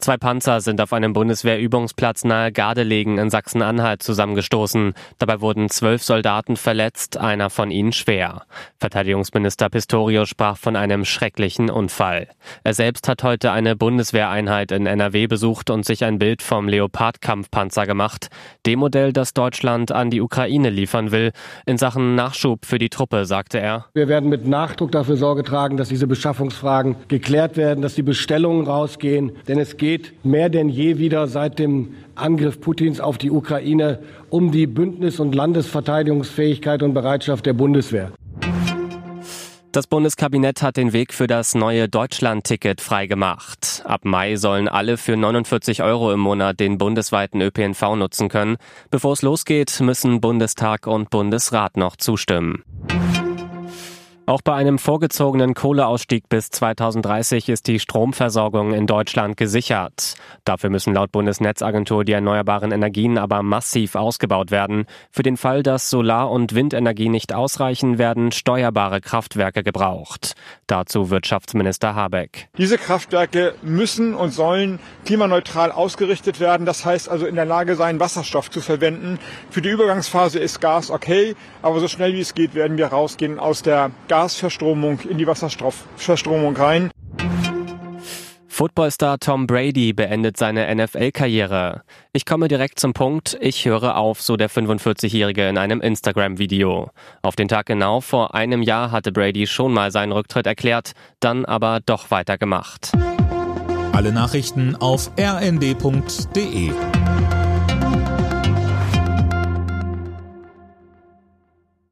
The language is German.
Zwei Panzer sind auf einem Bundeswehrübungsplatz nahe Gardelegen in Sachsen-Anhalt zusammengestoßen. Dabei wurden zwölf Soldaten verletzt, einer von ihnen schwer. Verteidigungsminister Pistorius sprach von einem schrecklichen Unfall. Er selbst hat heute eine Bundeswehreinheit in NRW besucht und sich ein Bild vom Leopard-Kampfpanzer gemacht, dem Modell, das Deutschland an die Ukraine liefern will. In Sachen Nachschub für die Truppe, sagte er. Wir werden mit Nachdruck dafür Sorge tragen, dass diese Beschaffungsfragen geklärt werden, dass die Bestellungen rausgehen, denn es geht geht mehr denn je wieder seit dem Angriff Putins auf die Ukraine um die Bündnis- und Landesverteidigungsfähigkeit und Bereitschaft der Bundeswehr. Das Bundeskabinett hat den Weg für das neue Deutschland-Ticket freigemacht. Ab Mai sollen alle für 49 Euro im Monat den bundesweiten ÖPNV nutzen können. Bevor es losgeht, müssen Bundestag und Bundesrat noch zustimmen. Auch bei einem vorgezogenen Kohleausstieg bis 2030 ist die Stromversorgung in Deutschland gesichert. Dafür müssen laut Bundesnetzagentur die erneuerbaren Energien aber massiv ausgebaut werden. Für den Fall, dass Solar- und Windenergie nicht ausreichen, werden steuerbare Kraftwerke gebraucht. Dazu Wirtschaftsminister Habeck. Diese Kraftwerke müssen und sollen klimaneutral ausgerichtet werden. Das heißt also in der Lage sein, Wasserstoff zu verwenden. Für die Übergangsphase ist Gas okay, aber so schnell wie es geht, werden wir rausgehen aus der Gas Gasverstromung in die Wasserstoffverstromung rein. Footballstar Tom Brady beendet seine NFL-Karriere. Ich komme direkt zum Punkt, ich höre auf, so der 45-Jährige in einem Instagram-Video. Auf den Tag genau vor einem Jahr hatte Brady schon mal seinen Rücktritt erklärt, dann aber doch weitergemacht. Alle Nachrichten auf rnd.de